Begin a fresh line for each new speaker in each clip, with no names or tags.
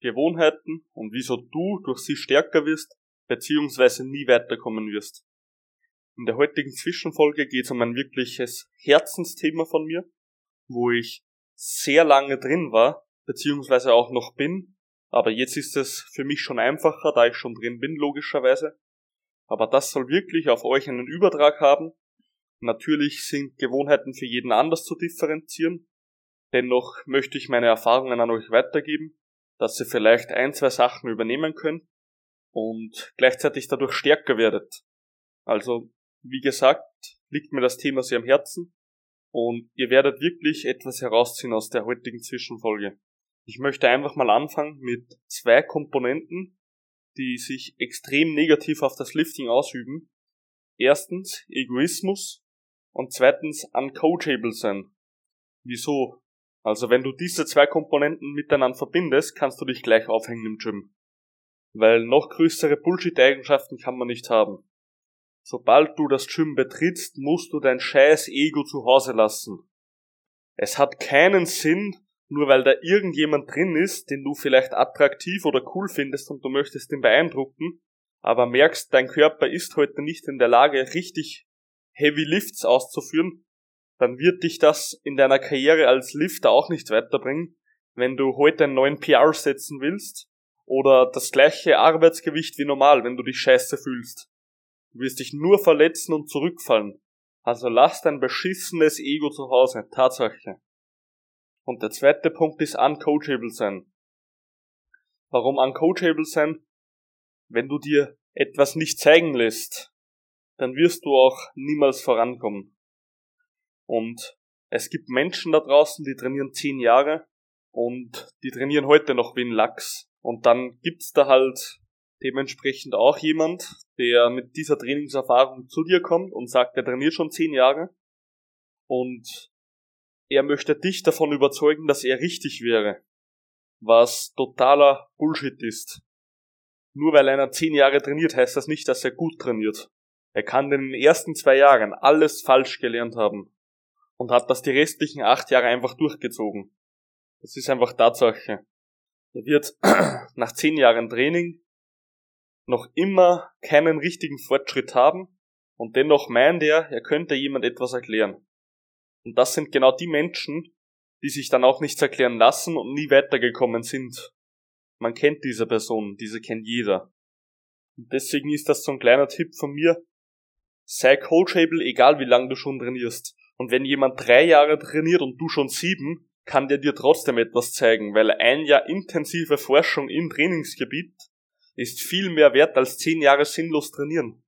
Gewohnheiten und wieso du durch sie stärker wirst, beziehungsweise nie weiterkommen wirst. In der heutigen Zwischenfolge geht es um ein wirkliches Herzensthema von mir, wo ich sehr lange drin war, beziehungsweise auch noch bin, aber jetzt ist es für mich schon einfacher, da ich schon drin bin, logischerweise. Aber das soll wirklich auf euch einen Übertrag haben. Natürlich sind Gewohnheiten für jeden anders zu differenzieren. Dennoch möchte ich meine Erfahrungen an euch weitergeben, dass ihr vielleicht ein, zwei Sachen übernehmen könnt und gleichzeitig dadurch stärker werdet. Also, wie gesagt, liegt mir das Thema sehr am Herzen und ihr werdet wirklich etwas herausziehen aus der heutigen Zwischenfolge. Ich möchte einfach mal anfangen mit zwei Komponenten, die sich extrem negativ auf das Lifting ausüben. Erstens Egoismus und zweitens uncoachable sein. Wieso? Also wenn du diese zwei Komponenten miteinander verbindest, kannst du dich gleich aufhängen im Gym. Weil noch größere Bullshit-Eigenschaften kann man nicht haben. Sobald du das Gym betrittst, musst du dein scheiß Ego zu Hause lassen. Es hat keinen Sinn, nur weil da irgendjemand drin ist, den du vielleicht attraktiv oder cool findest und du möchtest ihn beeindrucken, aber merkst, dein Körper ist heute nicht in der Lage, richtig Heavy Lifts auszuführen, dann wird dich das in deiner Karriere als Lifter auch nicht weiterbringen, wenn du heute einen neuen PR setzen willst oder das gleiche Arbeitsgewicht wie normal, wenn du dich scheiße fühlst. Du wirst dich nur verletzen und zurückfallen. Also lass dein beschissenes Ego zu Hause, Tatsache. Und der zweite Punkt ist uncoachable sein. Warum uncoachable sein? Wenn du dir etwas nicht zeigen lässt, dann wirst du auch niemals vorankommen. Und es gibt Menschen da draußen, die trainieren zehn Jahre und die trainieren heute noch wie ein Lachs. Und dann gibt's da halt dementsprechend auch jemand, der mit dieser Trainingserfahrung zu dir kommt und sagt, er trainiert schon zehn Jahre und er möchte dich davon überzeugen, dass er richtig wäre. Was totaler Bullshit ist. Nur weil einer zehn Jahre trainiert, heißt das nicht, dass er gut trainiert. Er kann in den ersten zwei Jahren alles falsch gelernt haben und hat das die restlichen acht Jahre einfach durchgezogen. Das ist einfach Tatsache. Er wird nach zehn Jahren Training noch immer keinen richtigen Fortschritt haben und dennoch meint er, er könnte jemand etwas erklären. Und das sind genau die Menschen, die sich dann auch nichts erklären lassen und nie weitergekommen sind. Man kennt diese Person, diese kennt jeder. Und deswegen ist das so ein kleiner Tipp von mir. Sei coachable, egal wie lange du schon trainierst. Und wenn jemand drei Jahre trainiert und du schon sieben, kann der dir trotzdem etwas zeigen, weil ein Jahr intensive Forschung im Trainingsgebiet ist viel mehr wert als zehn Jahre sinnlos trainieren.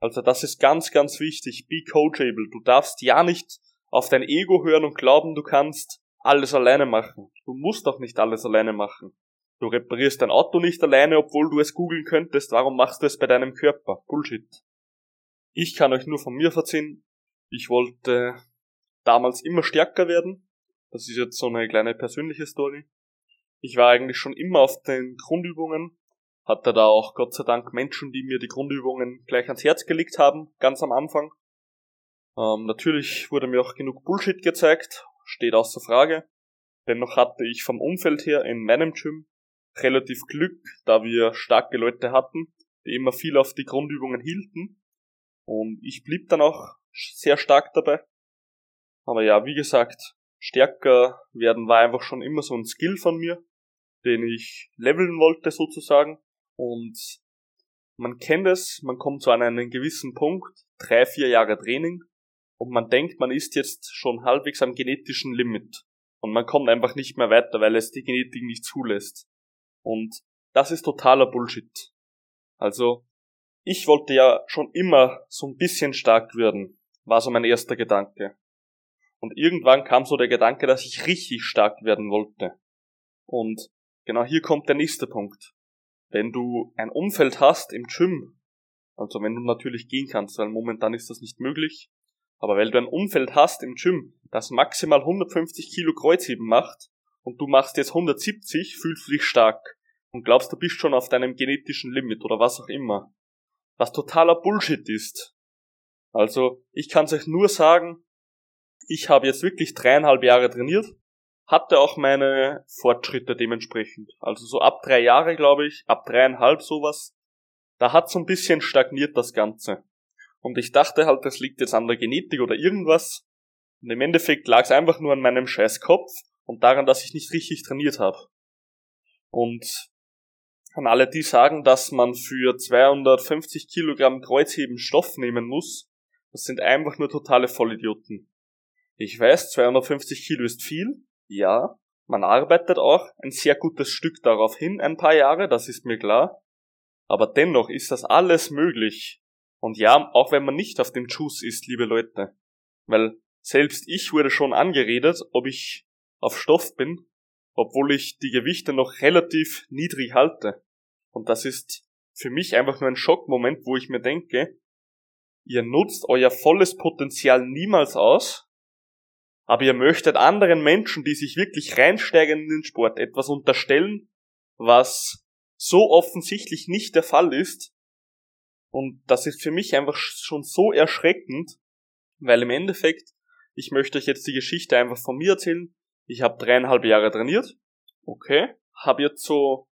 Also das ist ganz, ganz wichtig. Be coachable. Du darfst ja nicht auf dein Ego hören und glauben, du kannst alles alleine machen. Du musst auch nicht alles alleine machen. Du reparierst dein Auto nicht alleine, obwohl du es googeln könntest. Warum machst du es bei deinem Körper? Bullshit. Ich kann euch nur von mir verziehen. Ich wollte damals immer stärker werden. Das ist jetzt so eine kleine persönliche Story. Ich war eigentlich schon immer auf den Grundübungen, hatte da auch Gott sei Dank Menschen, die mir die Grundübungen gleich ans Herz gelegt haben, ganz am Anfang. Ähm, natürlich wurde mir auch genug Bullshit gezeigt, steht außer Frage. Dennoch hatte ich vom Umfeld her in meinem Gym relativ Glück, da wir starke Leute hatten, die immer viel auf die Grundübungen hielten. Und ich blieb dann auch sehr stark dabei. Aber ja, wie gesagt, stärker werden war einfach schon immer so ein Skill von mir, den ich leveln wollte sozusagen. Und man kennt es, man kommt zu einem gewissen Punkt, drei, vier Jahre Training, und man denkt, man ist jetzt schon halbwegs am genetischen Limit und man kommt einfach nicht mehr weiter, weil es die Genetik nicht zulässt. Und das ist totaler Bullshit. Also, ich wollte ja schon immer so ein bisschen stark werden, war so mein erster Gedanke. Und irgendwann kam so der Gedanke, dass ich richtig stark werden wollte. Und genau hier kommt der nächste Punkt. Wenn du ein Umfeld hast im Gym, also wenn du natürlich gehen kannst, weil momentan ist das nicht möglich, aber weil du ein Umfeld hast im Gym, das maximal 150 Kilo Kreuzheben macht und du machst jetzt 170, fühlst du dich stark und glaubst, du bist schon auf deinem genetischen Limit oder was auch immer. Was totaler Bullshit ist. Also, ich kann euch nur sagen, ich habe jetzt wirklich dreieinhalb Jahre trainiert hatte auch meine Fortschritte dementsprechend. Also so ab drei Jahre, glaube ich, ab dreieinhalb sowas, da hat so ein bisschen stagniert das Ganze. Und ich dachte halt, das liegt jetzt an der Genetik oder irgendwas. Und im Endeffekt lag es einfach nur an meinem scheiß Kopf und daran, dass ich nicht richtig trainiert habe. Und an alle, die sagen, dass man für 250 Kilogramm Kreuzheben Stoff nehmen muss, das sind einfach nur totale Vollidioten. Ich weiß, 250 Kilo ist viel, ja, man arbeitet auch ein sehr gutes Stück darauf hin, ein paar Jahre, das ist mir klar. Aber dennoch ist das alles möglich. Und ja, auch wenn man nicht auf dem Juice ist, liebe Leute. Weil selbst ich wurde schon angeredet, ob ich auf Stoff bin, obwohl ich die Gewichte noch relativ niedrig halte. Und das ist für mich einfach nur ein Schockmoment, wo ich mir denke, ihr nutzt euer volles Potenzial niemals aus, aber ihr möchtet anderen Menschen, die sich wirklich reinsteigen in den Sport, etwas unterstellen, was so offensichtlich nicht der Fall ist. Und das ist für mich einfach schon so erschreckend, weil im Endeffekt, ich möchte euch jetzt die Geschichte einfach von mir erzählen. Ich habe dreieinhalb Jahre trainiert, okay, habe jetzt so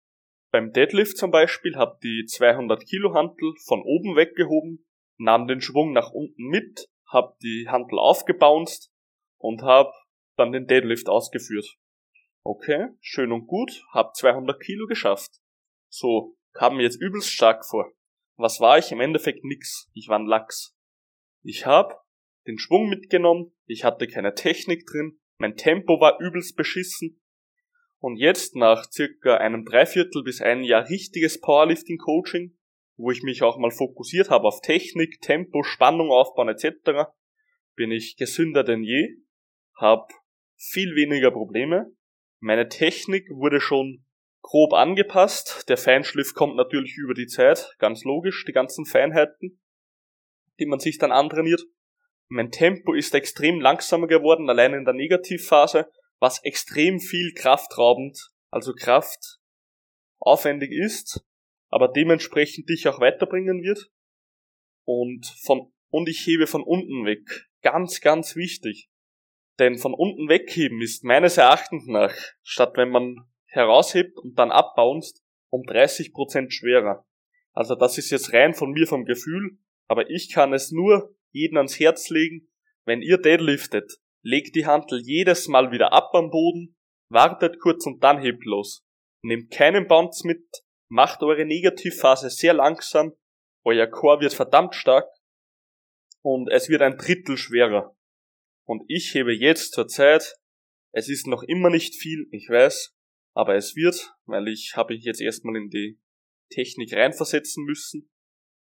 beim Deadlift zum Beispiel, habe die 200 Kilo Hantel von oben weggehoben, nahm den Schwung nach unten mit, habe die Hantel aufgebounced und habe dann den Deadlift ausgeführt. Okay, schön und gut, hab 200 Kilo geschafft. So, kam mir jetzt übelst stark vor. Was war ich? Im Endeffekt nix. Ich war ein Lachs. Ich hab den Schwung mitgenommen, ich hatte keine Technik drin, mein Tempo war übelst beschissen. Und jetzt nach circa einem Dreiviertel bis ein Jahr richtiges Powerlifting-Coaching, wo ich mich auch mal fokussiert habe auf Technik, Tempo, Spannung aufbauen etc., bin ich gesünder denn je habe viel weniger Probleme. Meine Technik wurde schon grob angepasst. Der Feinschliff kommt natürlich über die Zeit, ganz logisch, die ganzen Feinheiten, die man sich dann antrainiert. Mein Tempo ist extrem langsamer geworden, allein in der Negativphase, was extrem viel kraftraubend, also Kraft aufwendig ist, aber dementsprechend dich auch weiterbringen wird. Und von, und ich hebe von unten weg. Ganz, ganz wichtig. Denn von unten wegheben ist meines Erachtens nach, statt wenn man heraushebt und dann abbounst, um 30% schwerer. Also das ist jetzt rein von mir vom Gefühl, aber ich kann es nur jeden ans Herz legen, wenn ihr deadliftet, legt die Hantel jedes Mal wieder ab am Boden, wartet kurz und dann hebt los. Nehmt keinen Bounce mit, macht eure Negativphase sehr langsam, euer Core wird verdammt stark und es wird ein Drittel schwerer. Und ich hebe jetzt zur Zeit, es ist noch immer nicht viel, ich weiß, aber es wird, weil ich habe mich jetzt erstmal in die Technik reinversetzen müssen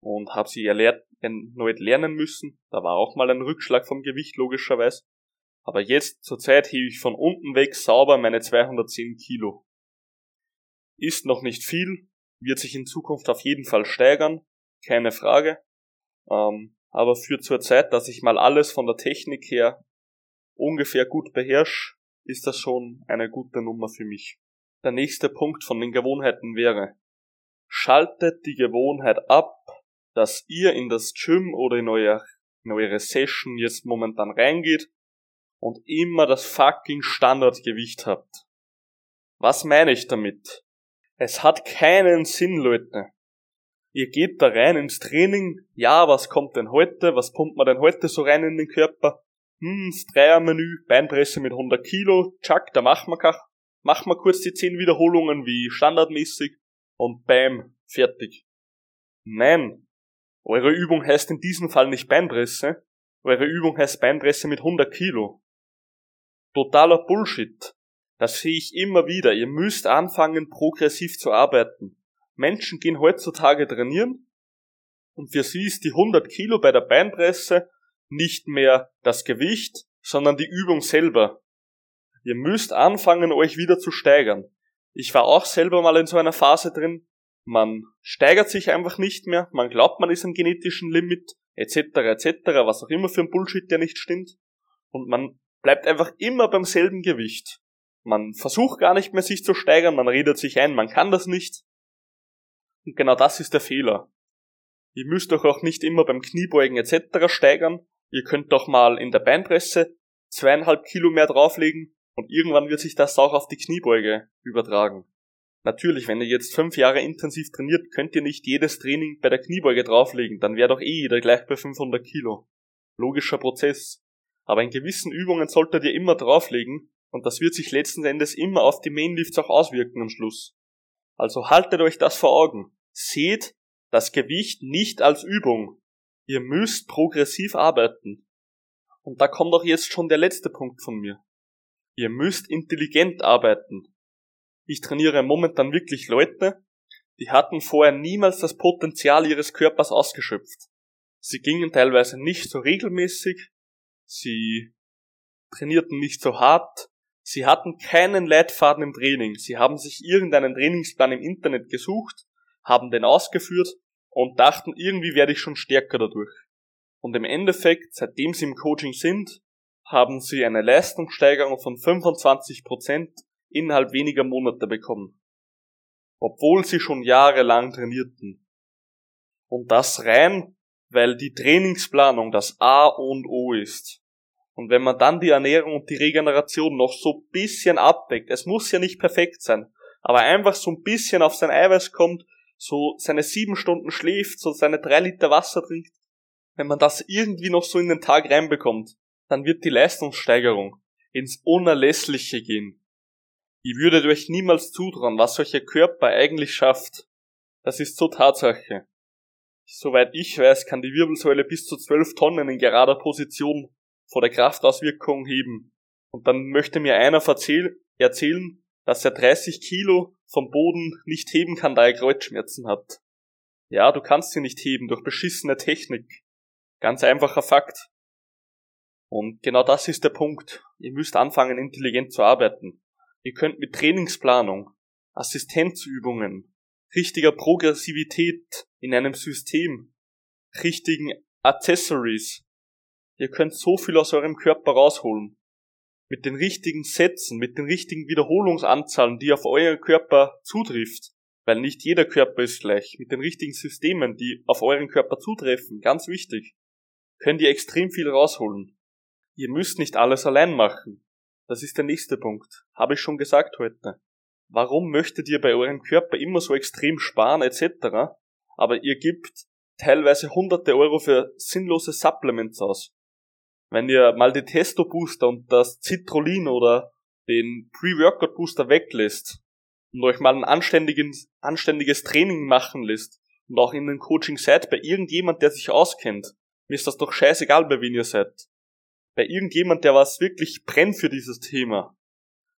und habe sie erneut lernen müssen. Da war auch mal ein Rückschlag vom Gewicht logischerweise. Aber jetzt zur Zeit hebe ich von unten weg sauber meine 210 Kilo. Ist noch nicht viel, wird sich in Zukunft auf jeden Fall steigern, keine Frage. Ähm, aber für zur Zeit, dass ich mal alles von der Technik her ungefähr gut beherrsche, ist das schon eine gute Nummer für mich. Der nächste Punkt von den Gewohnheiten wäre, schaltet die Gewohnheit ab, dass ihr in das Gym oder in, euer, in eure Session jetzt momentan reingeht und immer das fucking Standardgewicht habt. Was meine ich damit? Es hat keinen Sinn, Leute. Ihr geht da rein ins Training, ja, was kommt denn heute, was pumpt man denn heute so rein in den Körper? hm, das Dreiermenü, Beinpresse mit 100 Kilo, tschack, da machen wir, machen wir kurz die 10 Wiederholungen wie standardmäßig und bam, fertig. Nein, eure Übung heißt in diesem Fall nicht Beinpresse, eure Übung heißt Beinpresse mit 100 Kilo. Totaler Bullshit. Das sehe ich immer wieder. Ihr müsst anfangen, progressiv zu arbeiten. Menschen gehen heutzutage trainieren und für sie ist die 100 Kilo bei der Beinpresse nicht mehr das Gewicht, sondern die Übung selber. Ihr müsst anfangen, euch wieder zu steigern. Ich war auch selber mal in so einer Phase drin. Man steigert sich einfach nicht mehr, man glaubt, man ist am genetischen Limit, etc., etc., was auch immer für ein Bullshit, der nicht stimmt. Und man bleibt einfach immer beim selben Gewicht. Man versucht gar nicht mehr sich zu steigern, man redet sich ein, man kann das nicht. Und genau das ist der Fehler. Ihr müsst euch auch nicht immer beim Kniebeugen etc. steigern, Ihr könnt doch mal in der Beinpresse zweieinhalb Kilo mehr drauflegen Und irgendwann wird sich das auch auf die Kniebeuge übertragen. Natürlich, wenn ihr jetzt fünf Jahre intensiv trainiert, könnt ihr nicht jedes Training bei der Kniebeuge drauflegen, dann wäre doch eh jeder gleich bei 500 Kilo. Logischer Prozess. Aber in gewissen Übungen solltet ihr immer drauflegen und das wird sich letzten Endes immer auf die Mainlifts auch auswirken am Schluss. Also haltet euch das vor Augen. Seht das Gewicht nicht als Übung. Ihr müsst progressiv arbeiten. Und da kommt auch jetzt schon der letzte Punkt von mir. Ihr müsst intelligent arbeiten. Ich trainiere momentan wirklich Leute, die hatten vorher niemals das Potenzial ihres Körpers ausgeschöpft. Sie gingen teilweise nicht so regelmäßig, sie trainierten nicht so hart, sie hatten keinen Leitfaden im Training, sie haben sich irgendeinen Trainingsplan im Internet gesucht, haben den ausgeführt und dachten, irgendwie werde ich schon stärker dadurch. Und im Endeffekt, seitdem sie im Coaching sind, haben sie eine Leistungssteigerung von 25% innerhalb weniger Monate bekommen. Obwohl sie schon jahrelang trainierten. Und das rein, weil die Trainingsplanung das A und O ist. Und wenn man dann die Ernährung und die Regeneration noch so bisschen abdeckt, es muss ja nicht perfekt sein, aber einfach so ein bisschen auf sein Eiweiß kommt, so seine sieben Stunden schläft, so seine drei Liter Wasser trinkt, wenn man das irgendwie noch so in den Tag reinbekommt, dann wird die Leistungssteigerung ins Unerlässliche gehen. Ihr würdet euch niemals zutrauen, was solcher Körper eigentlich schafft. Das ist so Tatsache. Soweit ich weiß, kann die Wirbelsäule bis zu 12 Tonnen in gerader Position vor der Kraftauswirkung heben. Und dann möchte mir einer erzählen, dass er 30 Kilo vom Boden nicht heben kann, da er Kreuzschmerzen hat. Ja, du kannst sie nicht heben durch beschissene Technik. Ganz einfacher Fakt. Und genau das ist der Punkt. Ihr müsst anfangen, intelligent zu arbeiten. Ihr könnt mit Trainingsplanung, Assistenzübungen, richtiger Progressivität in einem System, richtigen Accessories, ihr könnt so viel aus eurem Körper rausholen. Mit den richtigen Sätzen, mit den richtigen Wiederholungsanzahlen, die auf euren Körper zutrifft, weil nicht jeder Körper ist gleich, mit den richtigen Systemen, die auf euren Körper zutreffen, ganz wichtig, könnt ihr extrem viel rausholen. Ihr müsst nicht alles allein machen. Das ist der nächste Punkt. Habe ich schon gesagt heute. Warum möchtet ihr bei eurem Körper immer so extrem sparen etc., aber ihr gebt teilweise hunderte Euro für sinnlose Supplements aus? Wenn ihr mal die Testo Booster und das Citrulin oder den Pre-Workout Booster weglässt und euch mal ein anständiges, anständiges Training machen lässt und auch in den Coaching seid bei irgendjemand, der sich auskennt, mir ist das doch scheißegal, bei wem ihr seid bei irgendjemand, der was wirklich brennt für dieses Thema,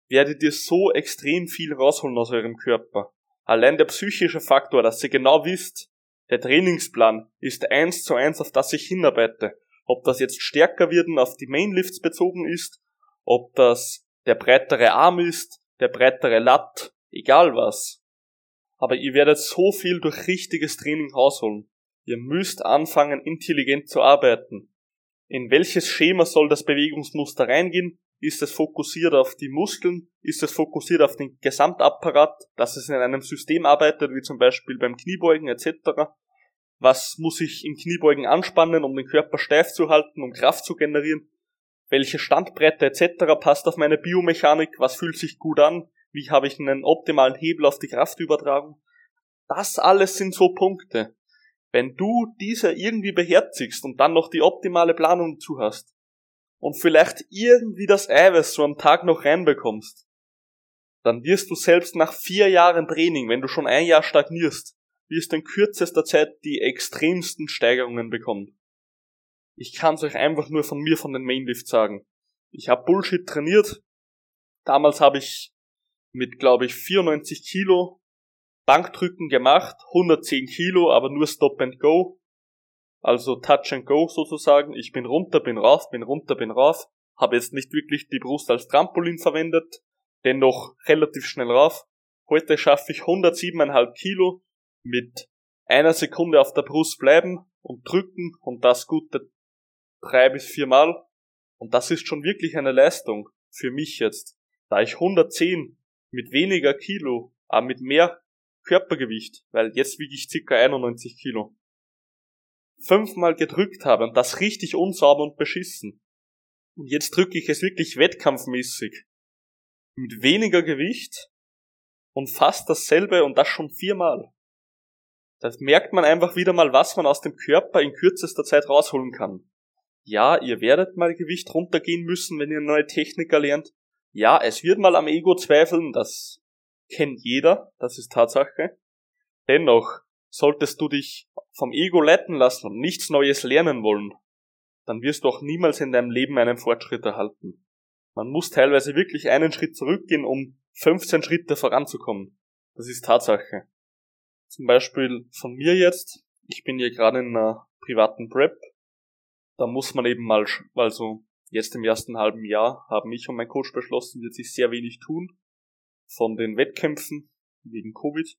werdet ihr so extrem viel rausholen aus eurem Körper. Allein der psychische Faktor, dass ihr genau wisst, der Trainingsplan ist eins zu eins, auf das ich hinarbeite. Ob das jetzt stärker werden auf die Mainlifts bezogen ist, ob das der breitere Arm ist, der breitere Lat, egal was. Aber ihr werdet so viel durch richtiges Training rausholen. Ihr müsst anfangen, intelligent zu arbeiten in welches Schema soll das Bewegungsmuster reingehen? Ist es fokussiert auf die Muskeln? Ist es fokussiert auf den Gesamtapparat, dass es in einem System arbeitet, wie zum Beispiel beim Kniebeugen etc.? Was muss ich im Kniebeugen anspannen, um den Körper steif zu halten, um Kraft zu generieren? Welche Standbreite etc. passt auf meine Biomechanik? Was fühlt sich gut an? Wie habe ich einen optimalen Hebel auf die Kraftübertragung? Das alles sind so Punkte. Wenn du diese irgendwie beherzigst und dann noch die optimale Planung dazu hast und vielleicht irgendwie das Eiweiß so am Tag noch reinbekommst, dann wirst du selbst nach vier Jahren Training, wenn du schon ein Jahr stagnierst, wirst du in kürzester Zeit die extremsten Steigerungen bekommen. Ich kann's euch einfach nur von mir von den Mainlift sagen. Ich habe Bullshit trainiert. Damals habe ich mit, glaube ich, 94 Kilo Bankdrücken gemacht, 110 Kilo, aber nur Stop and Go. Also Touch and Go sozusagen. Ich bin runter, bin rauf, bin runter, bin rauf. Habe jetzt nicht wirklich die Brust als Trampolin verwendet, dennoch relativ schnell rauf. Heute schaffe ich 107,5 Kilo mit einer Sekunde auf der Brust bleiben und drücken und das gute drei bis vier Mal. Und das ist schon wirklich eine Leistung für mich jetzt. Da ich 110 mit weniger Kilo, aber mit mehr Körpergewicht, weil jetzt wiege ich circa 91 Kilo, fünfmal gedrückt habe und das richtig unsauber und beschissen. Und jetzt drücke ich es wirklich wettkampfmäßig. mit weniger Gewicht und fast dasselbe und das schon viermal. Da merkt man einfach wieder mal, was man aus dem Körper in kürzester Zeit rausholen kann. Ja, ihr werdet mal Gewicht runtergehen müssen, wenn ihr neue Technik erlernt. Ja, es wird mal am Ego zweifeln, das kennt jeder, das ist Tatsache. Dennoch, solltest du dich vom Ego leiten lassen und nichts Neues lernen wollen, dann wirst du auch niemals in deinem Leben einen Fortschritt erhalten. Man muss teilweise wirklich einen Schritt zurückgehen, um 15 Schritte voranzukommen. Das ist Tatsache. Zum Beispiel von mir jetzt, ich bin hier gerade in einer privaten Prep, da muss man eben mal, also jetzt im ersten halben Jahr haben ich und mein Coach beschlossen, wird sich sehr wenig tun von den Wettkämpfen wegen Covid.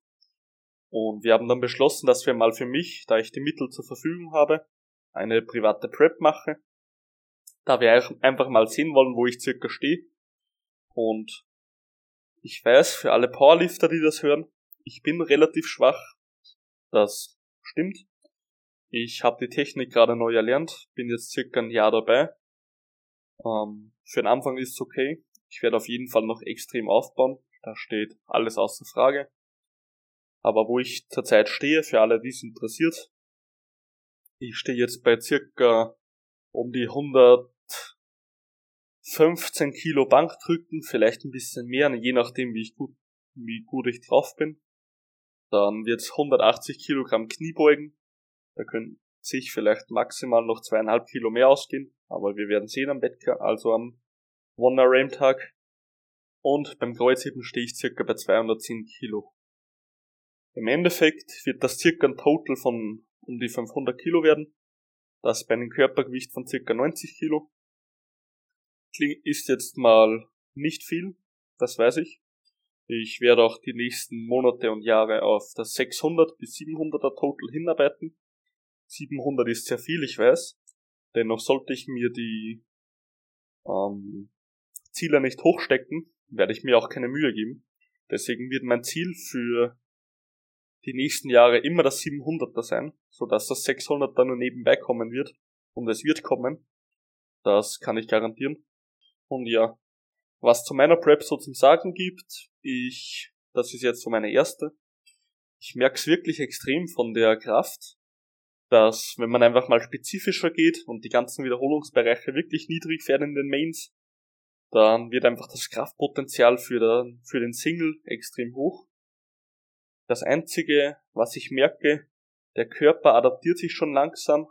Und wir haben dann beschlossen, dass wir mal für mich, da ich die Mittel zur Verfügung habe, eine private Prep mache. Da wir einfach mal sehen wollen, wo ich circa stehe. Und ich weiß, für alle Powerlifter, die das hören, ich bin relativ schwach. Das stimmt. Ich habe die Technik gerade neu erlernt, bin jetzt circa ein Jahr dabei. Ähm, für den Anfang ist es okay. Ich werde auf jeden Fall noch extrem aufbauen. Da steht alles außer Frage. Aber wo ich zurzeit stehe, für alle, die es interessiert, ich stehe jetzt bei circa um die 115 Kilo Bankdrücken, vielleicht ein bisschen mehr, je nachdem, wie ich gut, wie gut ich drauf bin. Dann wird's 180 Kilogramm Kniebeugen. Da können sich vielleicht maximal noch zweieinhalb Kilo mehr ausgehen, aber wir werden sehen am Wettkampf, also am One Ram Tag. Und beim Kreuzheben stehe ich circa bei 210 Kilo. Im Endeffekt wird das circa ein Total von um die 500 Kilo werden. Das bei einem Körpergewicht von circa 90 Kilo. Ist jetzt mal nicht viel, das weiß ich. Ich werde auch die nächsten Monate und Jahre auf das 600 bis 700er Total hinarbeiten. 700 ist sehr viel, ich weiß. Dennoch sollte ich mir die ähm, Ziele nicht hochstecken, werde ich mir auch keine Mühe geben. Deswegen wird mein Ziel für die nächsten Jahre immer das 700er sein, so dass das 600er nur nebenbei kommen wird. Und es wird kommen. Das kann ich garantieren. Und ja, was zu meiner Prep so zum Sagen gibt, ich, das ist jetzt so meine erste. Ich merke es wirklich extrem von der Kraft, dass wenn man einfach mal spezifischer geht und die ganzen Wiederholungsbereiche wirklich niedrig werden in den Mains, dann wird einfach das Kraftpotenzial für, den, für den Single extrem hoch. Das einzige, was ich merke, der Körper adaptiert sich schon langsam,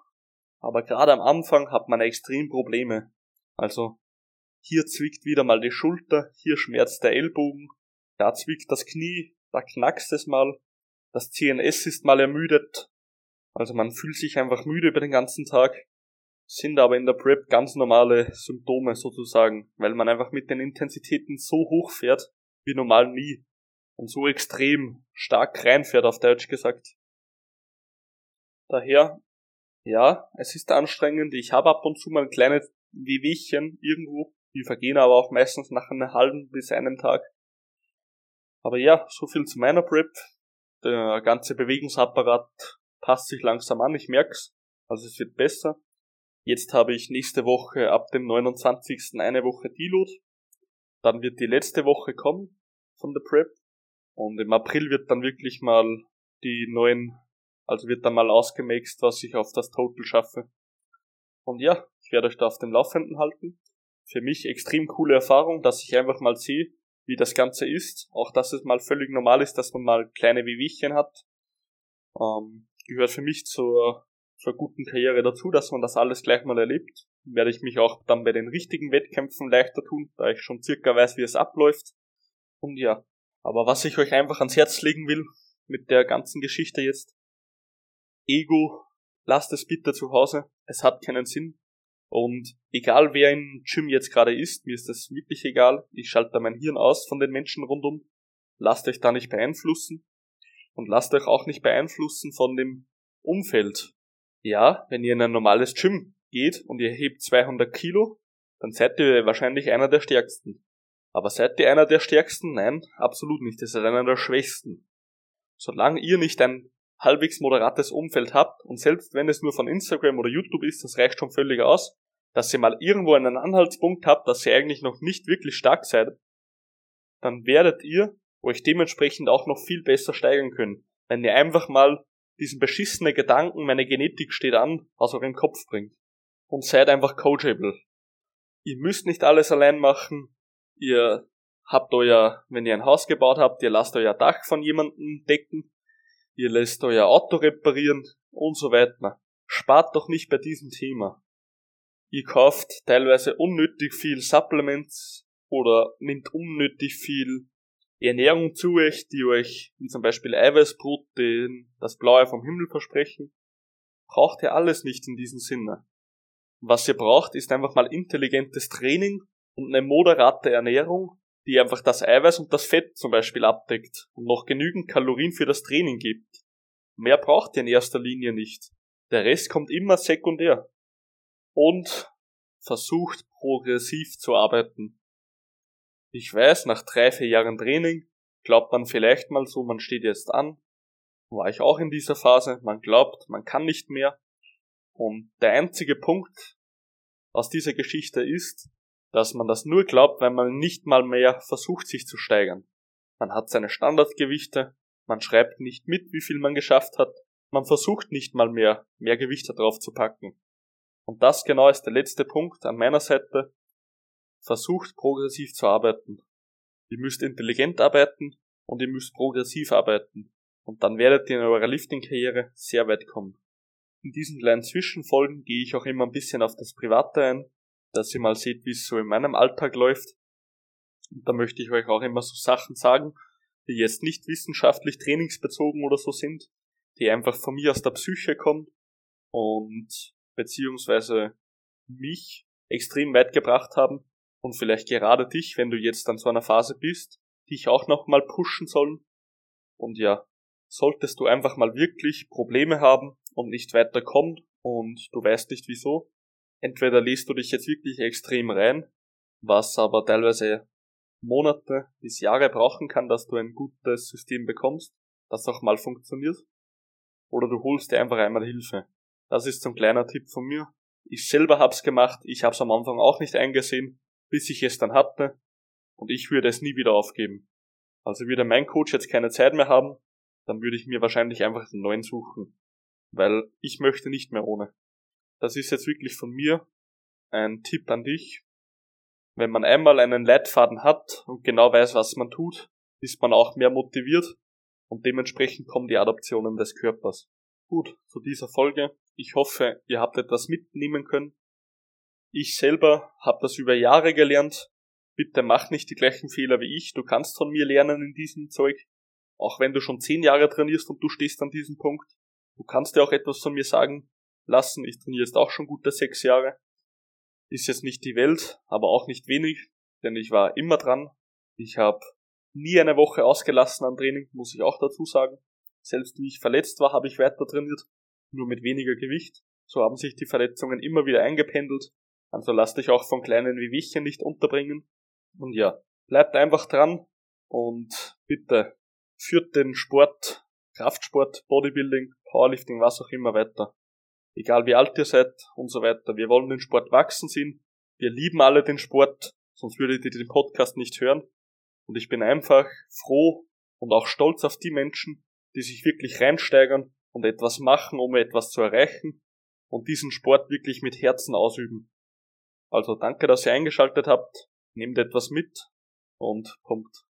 aber gerade am Anfang hat man extrem Probleme. Also hier zwickt wieder mal die Schulter, hier schmerzt der Ellbogen, da zwickt das Knie, da knackst es mal, das CNS ist mal ermüdet. Also man fühlt sich einfach müde über den ganzen Tag, sind aber in der Prep ganz normale Symptome sozusagen, weil man einfach mit den Intensitäten so hoch fährt wie normal nie und so extrem stark reinfährt, auf Deutsch gesagt. Daher, ja, es ist anstrengend. Ich habe ab und zu mal kleine Wehwehchen irgendwo, die vergehen aber auch meistens nach einem halben bis einem Tag. Aber ja, so viel zu meiner Prep. Der ganze Bewegungsapparat passt sich langsam an, ich merk's. Also es wird besser. Jetzt habe ich nächste Woche ab dem 29. eine Woche Deload. Dann wird die letzte Woche kommen von der Prep. Und im April wird dann wirklich mal die neuen, also wird dann mal ausgemaxt, was ich auf das Total schaffe. Und ja, ich werde euch da auf dem Laufenden halten. Für mich extrem coole Erfahrung, dass ich einfach mal sehe, wie das Ganze ist. Auch dass es mal völlig normal ist, dass man mal kleine Wehwehchen hat. Ähm, gehört für mich zur, zur guten Karriere dazu, dass man das alles gleich mal erlebt. Werde ich mich auch dann bei den richtigen Wettkämpfen leichter tun, da ich schon circa weiß, wie es abläuft. Und ja, aber was ich euch einfach ans Herz legen will mit der ganzen Geschichte jetzt, Ego, lasst es bitte zu Hause. Es hat keinen Sinn. Und egal wer im Gym jetzt gerade ist, mir ist das wirklich egal. Ich schalte da mein Hirn aus von den Menschen rundum. Lasst euch da nicht beeinflussen. Und lasst euch auch nicht beeinflussen von dem Umfeld. Ja, wenn ihr in ein normales Gym geht und ihr hebt 200 Kilo, dann seid ihr wahrscheinlich einer der stärksten. Aber seid ihr einer der stärksten? Nein, absolut nicht. Ihr seid einer der schwächsten. Solange ihr nicht ein halbwegs moderates Umfeld habt und selbst wenn es nur von Instagram oder YouTube ist, das reicht schon völlig aus, dass ihr mal irgendwo einen Anhaltspunkt habt, dass ihr eigentlich noch nicht wirklich stark seid, dann werdet ihr euch dementsprechend auch noch viel besser steigern können, wenn ihr einfach mal diesen beschissenen Gedanken, meine Genetik steht an, aus eurem Kopf bringt. Und seid einfach coachable. Ihr müsst nicht alles allein machen. Ihr habt euer, wenn ihr ein Haus gebaut habt, ihr lasst euer Dach von jemandem decken. Ihr lässt euer Auto reparieren und so weiter. Spart doch nicht bei diesem Thema. Ihr kauft teilweise unnötig viel Supplements oder nimmt unnötig viel Ernährung zu euch, die euch, wie zum Beispiel Eiweißbrot, den, das Blaue vom Himmel versprechen. Braucht ihr alles nicht in diesem Sinne. Was ihr braucht, ist einfach mal intelligentes Training und eine moderate Ernährung, die einfach das Eiweiß und das Fett zum Beispiel abdeckt und noch genügend Kalorien für das Training gibt. Mehr braucht ihr in erster Linie nicht. Der Rest kommt immer sekundär. Und versucht progressiv zu arbeiten. Ich weiß, nach drei, vier Jahren Training glaubt man vielleicht mal so, man steht jetzt an. War ich auch in dieser Phase. Man glaubt, man kann nicht mehr. Und der einzige Punkt aus dieser Geschichte ist, dass man das nur glaubt, wenn man nicht mal mehr versucht, sich zu steigern. Man hat seine Standardgewichte, man schreibt nicht mit, wie viel man geschafft hat, man versucht nicht mal mehr, mehr Gewichte drauf zu packen. Und das genau ist der letzte Punkt an meiner Seite, versucht progressiv zu arbeiten. Ihr müsst intelligent arbeiten und ihr müsst progressiv arbeiten. Und dann werdet ihr in eurer Lifting-Karriere sehr weit kommen. In diesen kleinen Zwischenfolgen gehe ich auch immer ein bisschen auf das Private ein, dass ihr mal seht, wie es so in meinem Alltag läuft. Und da möchte ich euch auch immer so Sachen sagen, die jetzt nicht wissenschaftlich trainingsbezogen oder so sind, die einfach von mir aus der Psyche kommen und beziehungsweise mich extrem weit gebracht haben und vielleicht gerade dich, wenn du jetzt an so einer Phase bist, dich auch nochmal pushen sollen. Und ja, solltest du einfach mal wirklich Probleme haben und nicht weiterkommen und du weißt nicht wieso, entweder liest du dich jetzt wirklich extrem rein, was aber teilweise Monate bis Jahre brauchen kann, dass du ein gutes System bekommst, das auch mal funktioniert, oder du holst dir einfach einmal Hilfe. Das ist ein kleiner Tipp von mir. Ich selber hab's gemacht, ich hab's am Anfang auch nicht eingesehen, bis ich es dann hatte und ich würde es nie wieder aufgeben. Also würde mein Coach jetzt keine Zeit mehr haben, dann würde ich mir wahrscheinlich einfach einen neuen suchen, weil ich möchte nicht mehr ohne. Das ist jetzt wirklich von mir ein Tipp an dich. Wenn man einmal einen Leitfaden hat und genau weiß, was man tut, ist man auch mehr motiviert und dementsprechend kommen die Adaptionen des Körpers. Gut, zu dieser Folge. Ich hoffe, ihr habt etwas mitnehmen können. Ich selber habe das über Jahre gelernt. Bitte mach nicht die gleichen Fehler wie ich. Du kannst von mir lernen in diesem Zeug. Auch wenn du schon zehn Jahre trainierst und du stehst an diesem Punkt. Du kannst dir auch etwas von mir sagen lassen. Ich trainiere jetzt auch schon gute sechs Jahre. Ist jetzt nicht die Welt, aber auch nicht wenig, denn ich war immer dran. Ich habe nie eine Woche ausgelassen an Training, muss ich auch dazu sagen. Selbst wie ich verletzt war, habe ich weiter trainiert, nur mit weniger Gewicht. So haben sich die Verletzungen immer wieder eingependelt also lass dich auch von kleinen wie Wiechen nicht unterbringen. Und ja, bleibt einfach dran und bitte führt den Sport, Kraftsport, Bodybuilding, Powerlifting, was auch immer weiter. Egal wie alt ihr seid und so weiter. Wir wollen den Sport wachsen sehen. Wir lieben alle den Sport, sonst würdet ihr den Podcast nicht hören. Und ich bin einfach froh und auch stolz auf die Menschen, die sich wirklich reinsteigern und etwas machen, um etwas zu erreichen und diesen Sport wirklich mit Herzen ausüben. Also danke, dass ihr eingeschaltet habt. Nehmt etwas mit und Punkt.